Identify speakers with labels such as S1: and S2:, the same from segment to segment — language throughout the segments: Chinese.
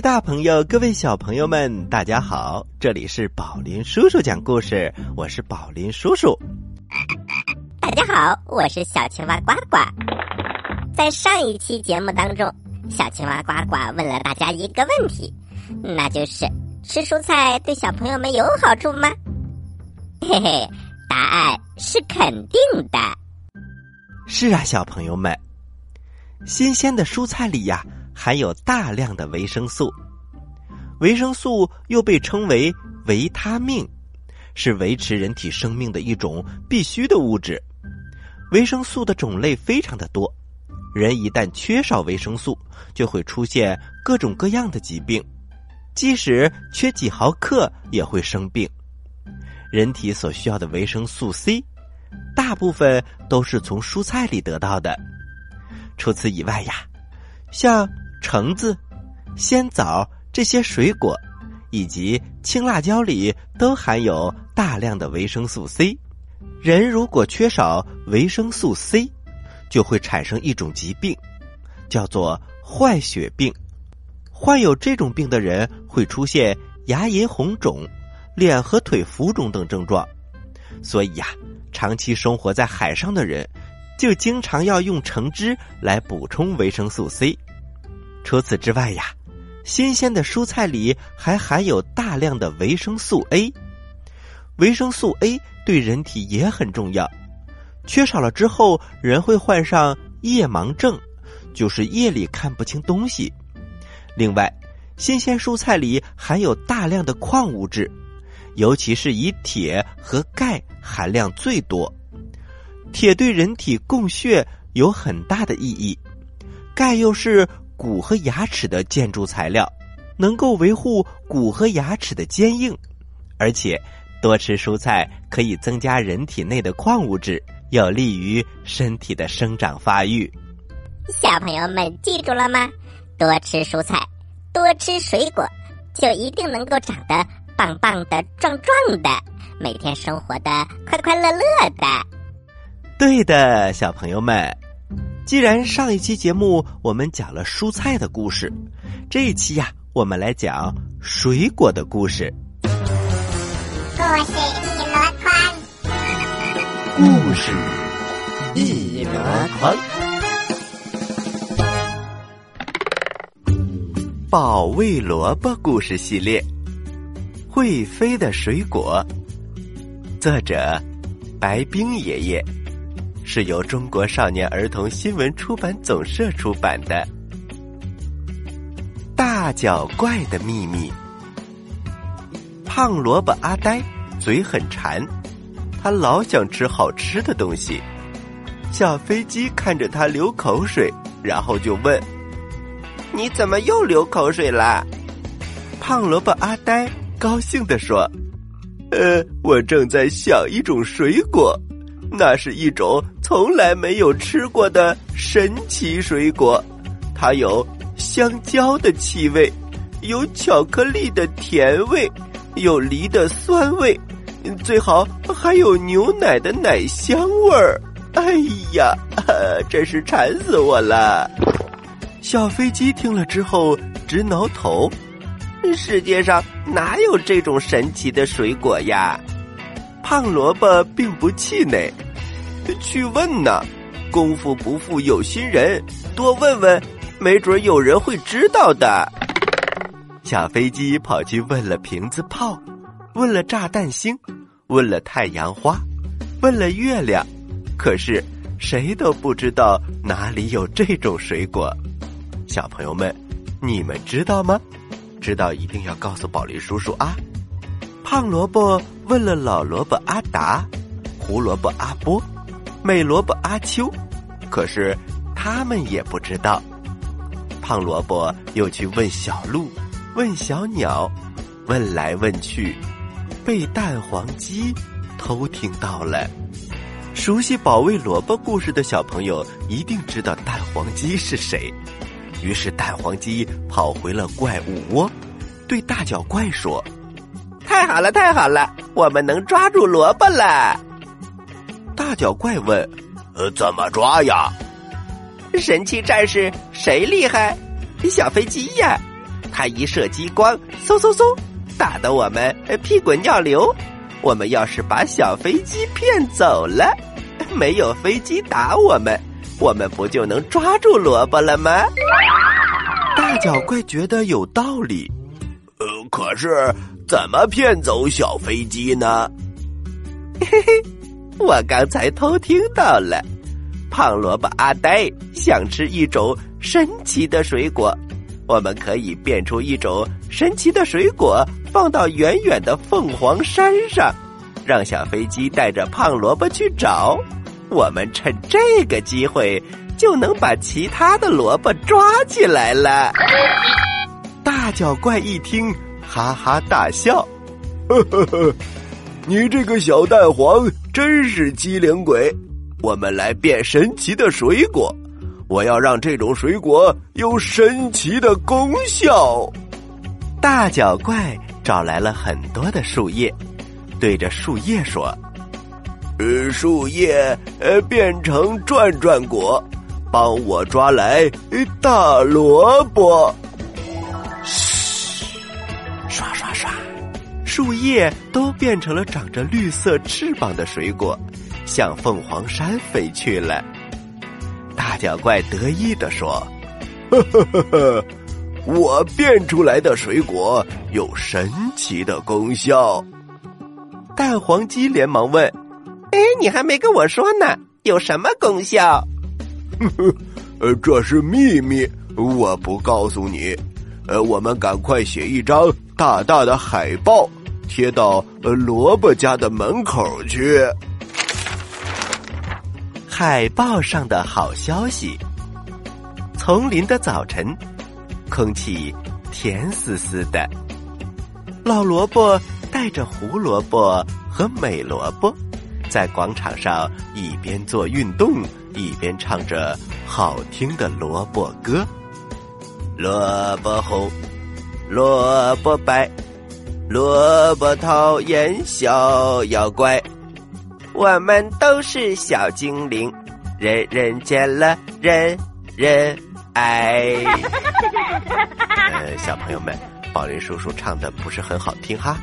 S1: 大朋友，各位小朋友们，大家好！这里是宝林叔叔讲故事，我是宝林叔叔。
S2: 大家好，我是小青蛙呱呱。在上一期节目当中，小青蛙呱呱问了大家一个问题，那就是吃蔬菜对小朋友们有好处吗？嘿嘿，答案是肯定的。
S1: 是啊，小朋友们，新鲜的蔬菜里呀。含有大量的维生素，维生素又被称为维他命，是维持人体生命的一种必需的物质。维生素的种类非常的多，人一旦缺少维生素，就会出现各种各样的疾病，即使缺几毫克也会生病。人体所需要的维生素 C，大部分都是从蔬菜里得到的。除此以外呀，像橙子、鲜枣这些水果，以及青辣椒里都含有大量的维生素 C。人如果缺少维生素 C，就会产生一种疾病，叫做坏血病。患有这种病的人会出现牙龈红肿、脸和腿浮肿等症状。所以呀，长期生活在海上的人，就经常要用橙汁来补充维生素 C。除此之外呀，新鲜的蔬菜里还含有大量的维生素 A。维生素 A 对人体也很重要，缺少了之后，人会患上夜盲症，就是夜里看不清东西。另外，新鲜蔬菜里含有大量的矿物质，尤其是以铁和钙含量最多。铁对人体供血有很大的意义，钙又是。骨和牙齿的建筑材料，能够维护骨和牙齿的坚硬，而且多吃蔬菜可以增加人体内的矿物质，有利于身体的生长发育。
S2: 小朋友们记住了吗？多吃蔬菜，多吃水果，就一定能够长得棒棒的、壮壮的，每天生活的快快乐乐的。
S1: 对的，小朋友们。既然上一期节目我们讲了蔬菜的故事，这一期呀，我们来讲水果的故事。
S3: 故事一箩筐，
S1: 故事一箩筐。保卫萝卜故事系列，会飞的水果，作者白冰爷爷。是由中国少年儿童新闻出版总社出版的《大脚怪的秘密》。胖萝卜阿呆嘴很馋，他老想吃好吃的东西。小飞机看着他流口水，然后就问：“你怎么又流口水啦？”胖萝卜阿呆高兴地说：“呃，我正在想一种水果。”那是一种从来没有吃过的神奇水果，它有香蕉的气味，有巧克力的甜味，有梨的酸味，最好还有牛奶的奶香味儿。哎呀，真是馋死我了！小飞机听了之后直挠头，世界上哪有这种神奇的水果呀？胖萝卜并不气馁，去问呢。功夫不负有心人，多问问，没准有人会知道的。小飞机跑去问了瓶子炮，问了炸弹星，问了太阳花，问了月亮，可是谁都不知道哪里有这种水果。小朋友们，你们知道吗？知道一定要告诉宝林叔叔啊！胖萝卜问了老萝卜阿达，胡萝卜阿波，美萝卜阿秋，可是他们也不知道。胖萝卜又去问小鹿，问小鸟，问来问去，被蛋黄鸡偷听到了。熟悉保卫萝卜故事的小朋友一定知道蛋黄鸡是谁。于是蛋黄鸡跑回了怪物窝，对大脚怪说。太好了，太好了，我们能抓住萝卜了。大脚怪问：“
S4: 呃，怎么抓呀？”
S1: 神奇战士谁厉害？小飞机呀！它一射激光，嗖嗖嗖，打得我们屁滚尿流。我们要是把小飞机骗走了，没有飞机打我们，我们不就能抓住萝卜了吗？大脚怪觉得有道理。
S4: 呃，可是怎么骗走小飞机呢？
S1: 嘿嘿，我刚才偷听到了，胖萝卜阿呆想吃一种神奇的水果，我们可以变出一种神奇的水果。放到远远的凤凰山上，让小飞机带着胖萝卜去找。我们趁这个机会就能把其他的萝卜抓起来了。大脚怪一听，哈哈大笑：“
S4: 呵呵呵，你这个小蛋黄真是机灵鬼！我们来变神奇的水果，我要让这种水果有神奇的功效。”
S1: 大脚怪。找来了很多的树叶，对着树叶说：“
S4: 呃，树叶呃变成转转果，帮我抓来大萝卜。”
S1: 树叶都变成了长着绿色翅膀的水果，向凤凰山飞去了。大脚怪得意的说：“
S4: 呵呵呵呵。”我变出来的水果有神奇的功效。
S1: 蛋黄鸡连忙问：“哎，你还没跟我说呢，有什么功效？”“
S4: 呵呵，呃，这是秘密，我不告诉你。呃，我们赶快写一张大大的海报，贴到萝卜家的门口去。”
S1: 海报上的好消息：丛林的早晨。空气甜丝丝的，老萝卜带着胡萝卜和美萝卜，在广场上一边做运动，一边唱着好听的萝卜歌。萝卜红，萝卜白，萝卜讨厌小妖怪。我们都是小精灵，人人见了人人。爱，呃，小朋友们，宝林叔叔唱的不是很好听哈，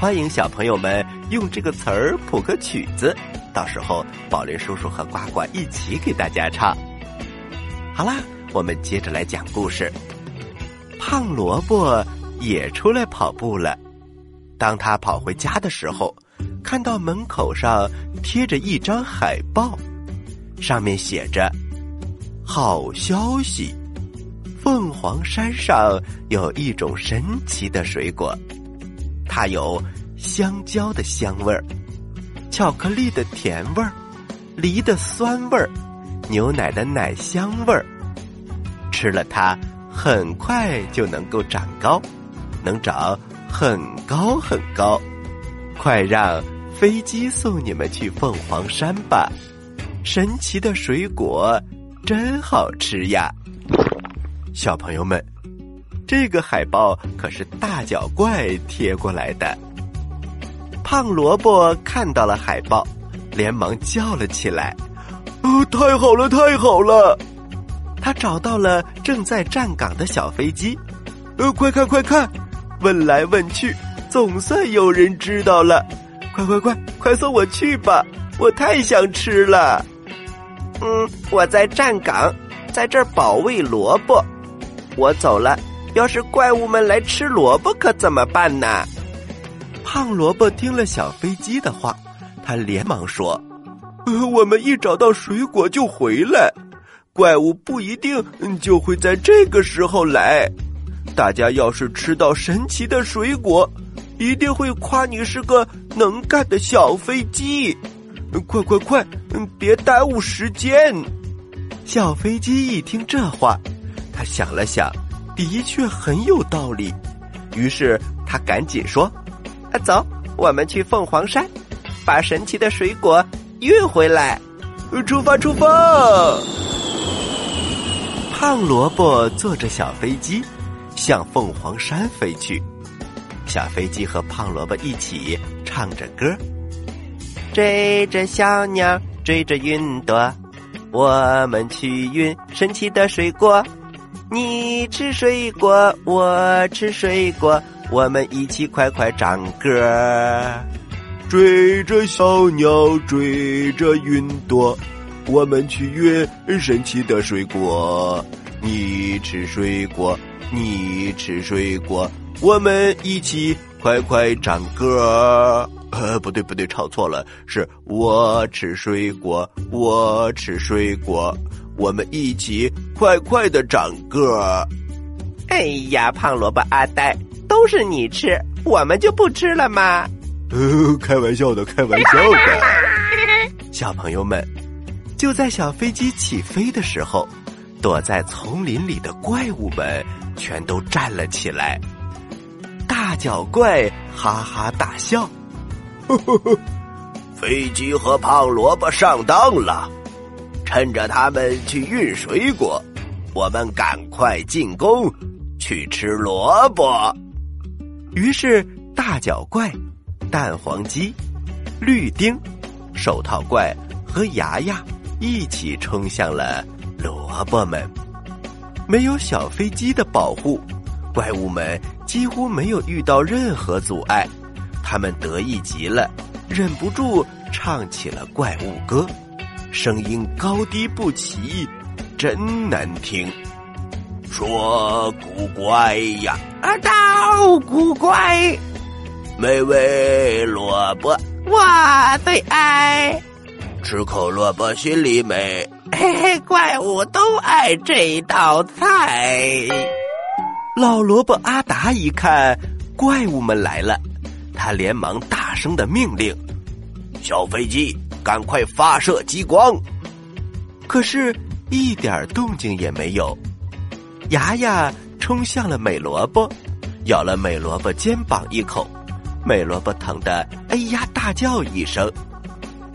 S1: 欢迎小朋友们用这个词儿谱个曲子，到时候宝林叔叔和呱呱一起给大家唱。好啦，我们接着来讲故事。胖萝卜也出来跑步了，当他跑回家的时候，看到门口上贴着一张海报，上面写着。好消息！凤凰山上有一种神奇的水果，它有香蕉的香味儿、巧克力的甜味儿、梨的酸味儿、牛奶的奶香味儿。吃了它，很快就能够长高，能长很高很高。快让飞机送你们去凤凰山吧！神奇的水果。真好吃呀，小朋友们，这个海报可是大脚怪贴过来的。胖萝卜看到了海报，连忙叫了起来：“
S4: 哦，太好了，太好了！”
S1: 他找到了正在站岗的小飞机，“呃，快看，快看！”问来问去，总算有人知道了。快快快，快送我去吧！我太想吃了。嗯，我在站岗，在这儿保卫萝卜。我走了，要是怪物们来吃萝卜，可怎么办呢？胖萝卜听了小飞机的话，他连忙说：“呃，我们一找到水果就回来，怪物不一定就会在这个时候来。大家要是吃到神奇的水果，一定会夸你是个能干的小飞机。”快快快！别耽误时间。小飞机一听这话，他想了想，的确很有道理。于是他赶紧说：“啊，走，我们去凤凰山，把神奇的水果运回来。出发，出发！”胖萝卜坐着小飞机向凤凰山飞去。小飞机和胖萝卜一起唱着歌。追着小鸟，追着云朵，我们去运神奇的水果。你吃水果，我吃水果，我们一起快快唱歌。
S4: 追着小鸟，追着云朵，我们去约神奇的水果。你吃水果，你吃水果，我们一起快快长个儿。呃，不对不对，唱错了，是我吃水果，我吃水果，我们一起快快的长个。
S1: 哎呀，胖萝卜阿呆，都是你吃，我们就不吃了吗？
S4: 呃，开玩笑的，开玩笑的。
S1: 小朋友们，就在小飞机起飞的时候，躲在丛林里的怪物们全都站了起来。大脚怪哈哈大笑。
S4: 呵呵呵，飞机和胖萝卜上当了，趁着他们去运水果，我们赶快进攻，去吃萝卜。
S1: 于是大脚怪、蛋黄鸡、绿丁、手套怪和牙牙一起冲向了萝卜们。没有小飞机的保护，怪物们几乎没有遇到任何阻碍。他们得意极了，忍不住唱起了怪物歌，声音高低不齐，真难听。
S4: 说古怪呀，
S1: 啊，到古怪，
S4: 美味萝卜
S1: 我最爱，
S4: 吃口萝卜心里美。
S1: 嘿嘿，怪物都爱这道菜。老萝卜阿达一看，怪物们来了。他连忙大声的命令：“
S4: 小飞机，赶快发射激光！”
S1: 可是，一点动静也没有。牙牙冲向了美萝卜，咬了美萝卜肩膀一口，美萝卜疼得“哎呀”大叫一声。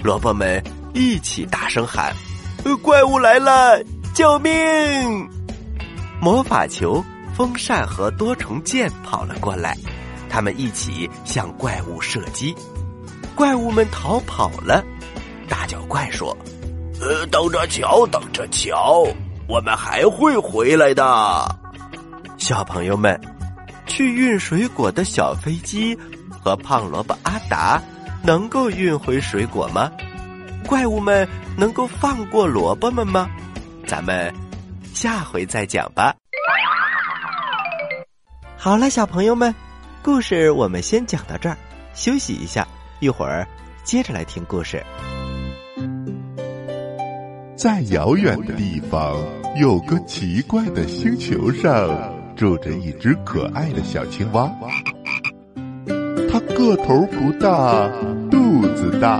S1: 萝卜们一起大声喊：“怪物来了！救命！”魔法球、风扇和多重剑跑了过来。他们一起向怪物射击，怪物们逃跑了。大脚怪说：“
S4: 呃，等着瞧，等着瞧，我们还会回来的。”
S1: 小朋友们，去运水果的小飞机和胖萝卜阿达能够运回水果吗？怪物们能够放过萝卜们吗？咱们下回再讲吧。好了，小朋友们。故事我们先讲到这儿，休息一下，一会儿接着来听故事。
S5: 在遥远的地方，有个奇怪的星球上，住着一只可爱的小青蛙。它个头不大，肚子大，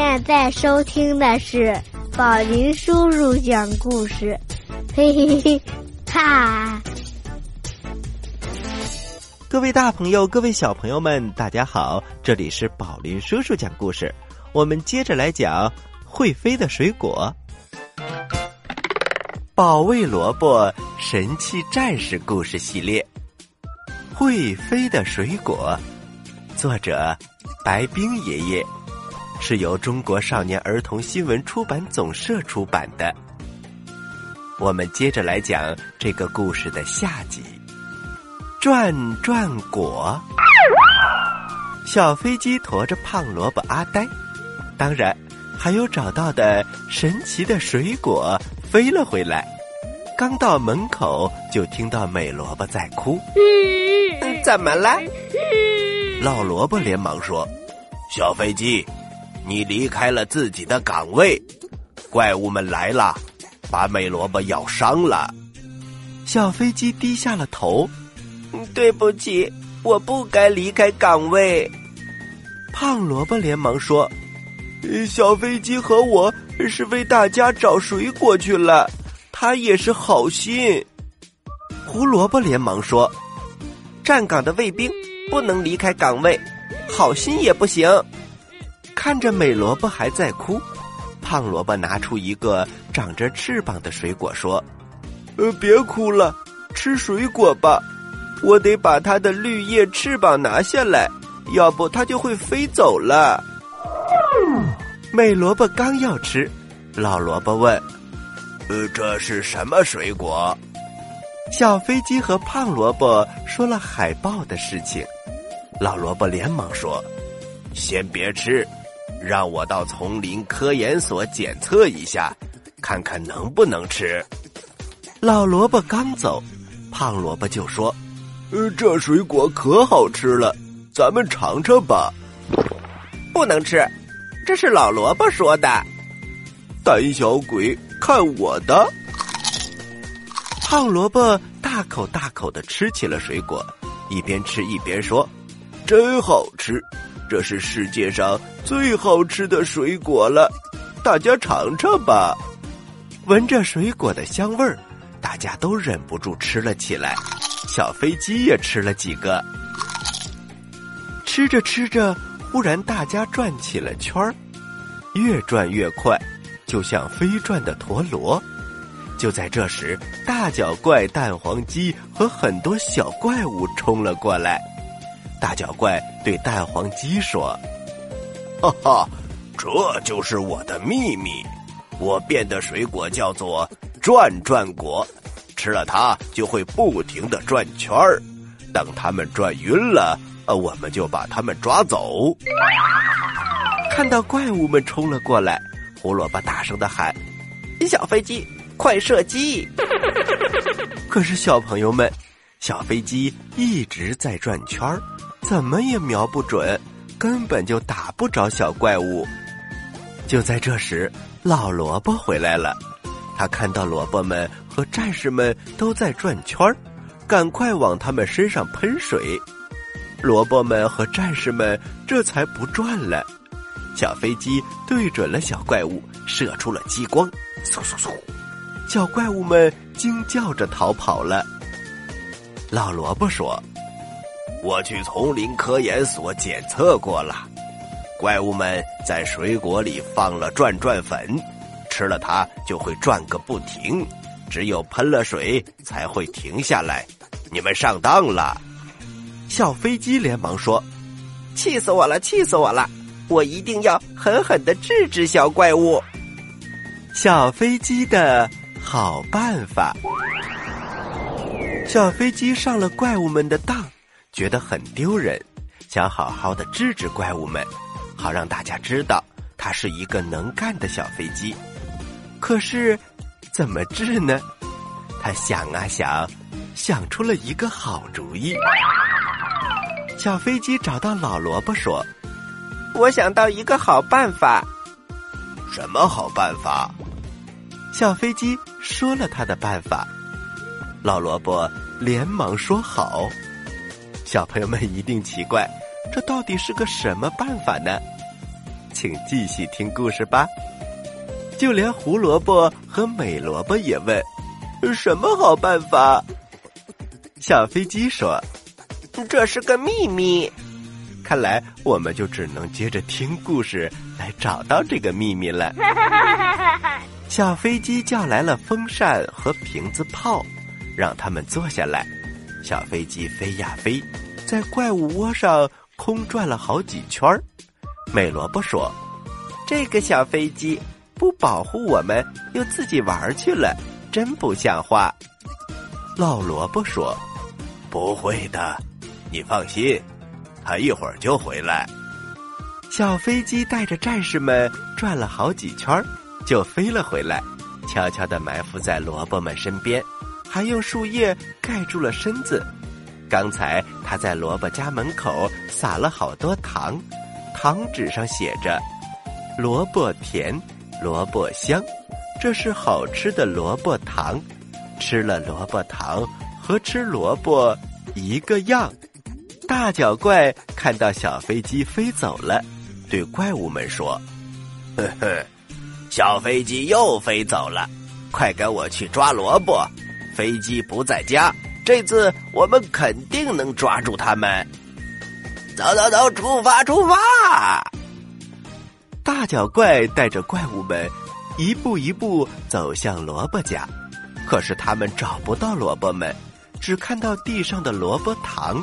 S6: 现在收听的是宝林叔叔讲故事，嘿嘿嘿，哈！
S1: 各位大朋友，各位小朋友们，大家好，这里是宝林叔叔讲故事。我们接着来讲会飞的水果——保卫萝卜神器战士故事系列。会飞的水果，作者白冰爷爷。是由中国少年儿童新闻出版总社出版的。我们接着来讲这个故事的下集。转转果，小飞机驮着胖萝卜阿呆，当然还有找到的神奇的水果飞了回来。刚到门口，就听到美萝卜在哭。怎么了？
S4: 老萝卜连忙说：“小飞机。”你离开了自己的岗位，怪物们来了，把美萝卜咬伤了。
S1: 小飞机低下了头，对不起，我不该离开岗位。胖萝卜连忙说：“小飞机和我是为大家找水果去了，他也是好心。”胡萝卜连忙说：“站岗的卫兵不能离开岗位，好心也不行。”看着美萝卜还在哭，胖萝卜拿出一个长着翅膀的水果说：“呃，别哭了，吃水果吧。我得把它的绿叶翅膀拿下来，要不它就会飞走了。”美萝卜刚要吃，老萝卜问：“呃，这是什么水果？”小飞机和胖萝卜说了海豹的事情，老萝卜连忙说：“先别吃，让我到丛林科研所检测一下，看看能不能吃。”老萝卜刚走，胖萝卜就说：“呃，这水果可好吃了，咱们尝尝吧。”不能吃，这是老萝卜说的。胆小鬼，看我的！胖萝卜大口大口的吃起了水果，一边吃一边说：“真好吃，这是世界上最好吃的水果了，大家尝尝吧。”闻着水果的香味儿，大家都忍不住吃了起来。小飞机也吃了几个。吃着吃着，忽然大家转起了圈儿，越转越快，就像飞转的陀螺。就在这时，大脚怪蛋黄鸡和很多小怪物冲了过来。大脚怪对蛋黄鸡说：“哈哈，这就是我的秘密，我变的水果叫做转转果，吃了它就会不停的转圈儿。等它们转晕了，呃，我们就把它们抓走。”看到怪物们冲了过来，胡萝卜大声的喊：“小飞机！”快射击！可是小朋友们，小飞机一直在转圈儿，怎么也瞄不准，根本就打不着小怪物。就在这时，老萝卜回来了，他看到萝卜们和战士们都在转圈儿，赶快往他们身上喷水。萝卜们和战士们这才不转了。小飞机对准了小怪物，射出了激光，嗖嗖嗖。小怪物们惊叫着逃跑了。老萝卜说：“我去丛林科研所检测过了，怪物们在水果里放了转转粉，吃了它就会转个不停，只有喷了水才会停下来。你们上当了！”小飞机连忙说：“气死我了！气死我了！我一定要狠狠的治治小怪物。”小飞机的。好办法！小飞机上了怪物们的当，觉得很丢人，想好好的治治怪物们，好让大家知道他是一个能干的小飞机。可是，怎么治呢？他想啊想，想出了一个好主意。小飞机找到老萝卜说：“我想到一个好办法。”什么好办法？小飞机说了他的办法，老萝卜连忙说好。小朋友们一定奇怪，这到底是个什么办法呢？请继续听故事吧。就连胡萝卜和美萝卜也问：“什么好办法？”小飞机说：“这是个秘密。”看来我们就只能接着听故事来找到这个秘密了。小飞机叫来了风扇和瓶子炮，让他们坐下来。小飞机飞呀飞，在怪物窝上空转了好几圈儿。美萝卜说：“这个小飞机不保护我们，又自己玩去了，真不像话。”老萝卜说：“不会的，你放心，他一会儿就回来。”小飞机带着战士们转了好几圈儿。就飞了回来，悄悄的埋伏在萝卜们身边，还用树叶盖住了身子。刚才他在萝卜家门口撒了好多糖，糖纸上写着：“萝卜甜，萝卜香，这是好吃的萝卜糖，吃了萝卜糖和吃萝卜一个样。”大脚怪看到小飞机飞走了，对怪物们说：“
S4: 呵呵，小飞机又飞走了，快跟我去抓萝卜。飞机不在家，这次我们肯定能抓住他们。走走走，出发出发！”
S1: 大脚怪带着怪物们一步一步走向萝卜家，可是他们找不到萝卜们，只看到地上的萝卜糖。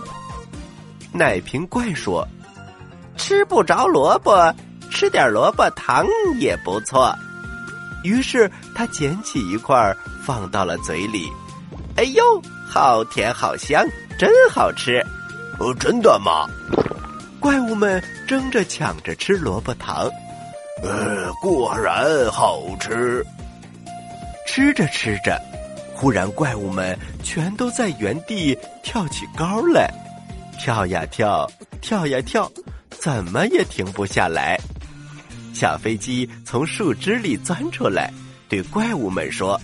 S1: 奶瓶怪说：“
S2: 吃不着萝卜，吃点萝卜糖也不错。”
S1: 于是他捡起一块放到了嘴里，“
S2: 哎呦，好甜好香，真好吃！”
S4: 哦，真的吗？
S1: 怪物们争着抢着吃萝卜糖，
S4: 呃，果然好吃。
S1: 吃着吃着，忽然怪物们全都在原地跳起高来。跳呀跳，跳呀跳，怎么也停不下来。小飞机从树枝里钻出来，对怪物们说：“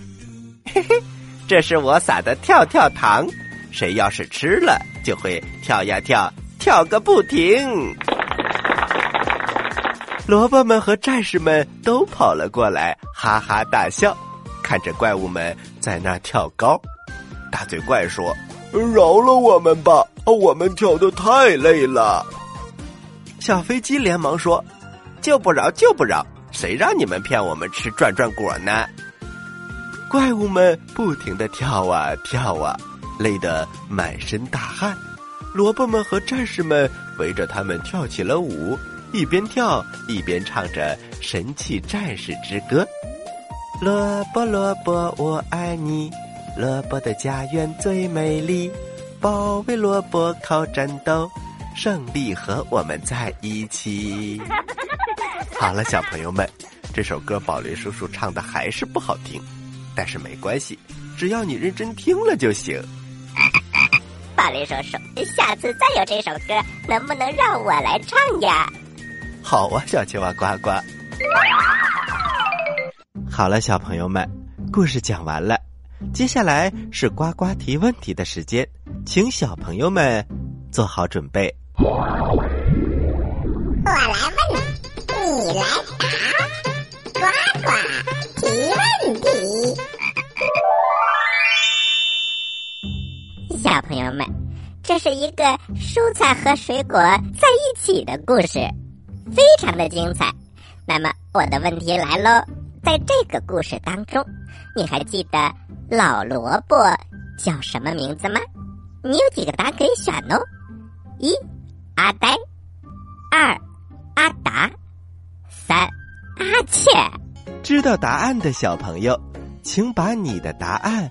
S2: 嘿嘿，这是我撒的跳跳糖，谁要是吃了，就会跳呀跳，跳个不停。”
S1: 萝卜们和战士们都跑了过来，哈哈大笑，看着怪物们在那跳高。大嘴怪说。
S4: 饶了我们吧，我们跳的太累了。
S1: 小飞机连忙说：“
S2: 就不饶，就不饶！谁让你们骗我们吃转转果呢？”
S1: 怪物们不停的跳啊跳啊，累得满身大汗。萝卜们和战士们围着他们跳起了舞，一边跳一边唱着神气战士之歌：“萝卜萝卜我爱你。”萝卜的家园最美丽，保卫萝卜靠战斗，胜利和我们在一起。好了，小朋友们，这首歌宝林叔叔唱的还是不好听，但是没关系，只要你认真听了就行。
S2: 宝林叔叔，下次再有这首歌，能不能让我来唱呀？
S1: 好啊，小青蛙呱呱。好了，小朋友们，故事讲完了。接下来是呱呱提问题的时间，请小朋友们做好准备。
S3: 我来问，你来答，
S2: 朋友们，这是一个蔬菜和水果在一起的故事，非常的精彩。那么我的问题来喽，在这个故事当中，你还记得？老萝卜叫什么名字吗？你有几个答案可以选哦：一阿呆，二阿达，三阿切。
S1: 知道答案的小朋友，请把你的答案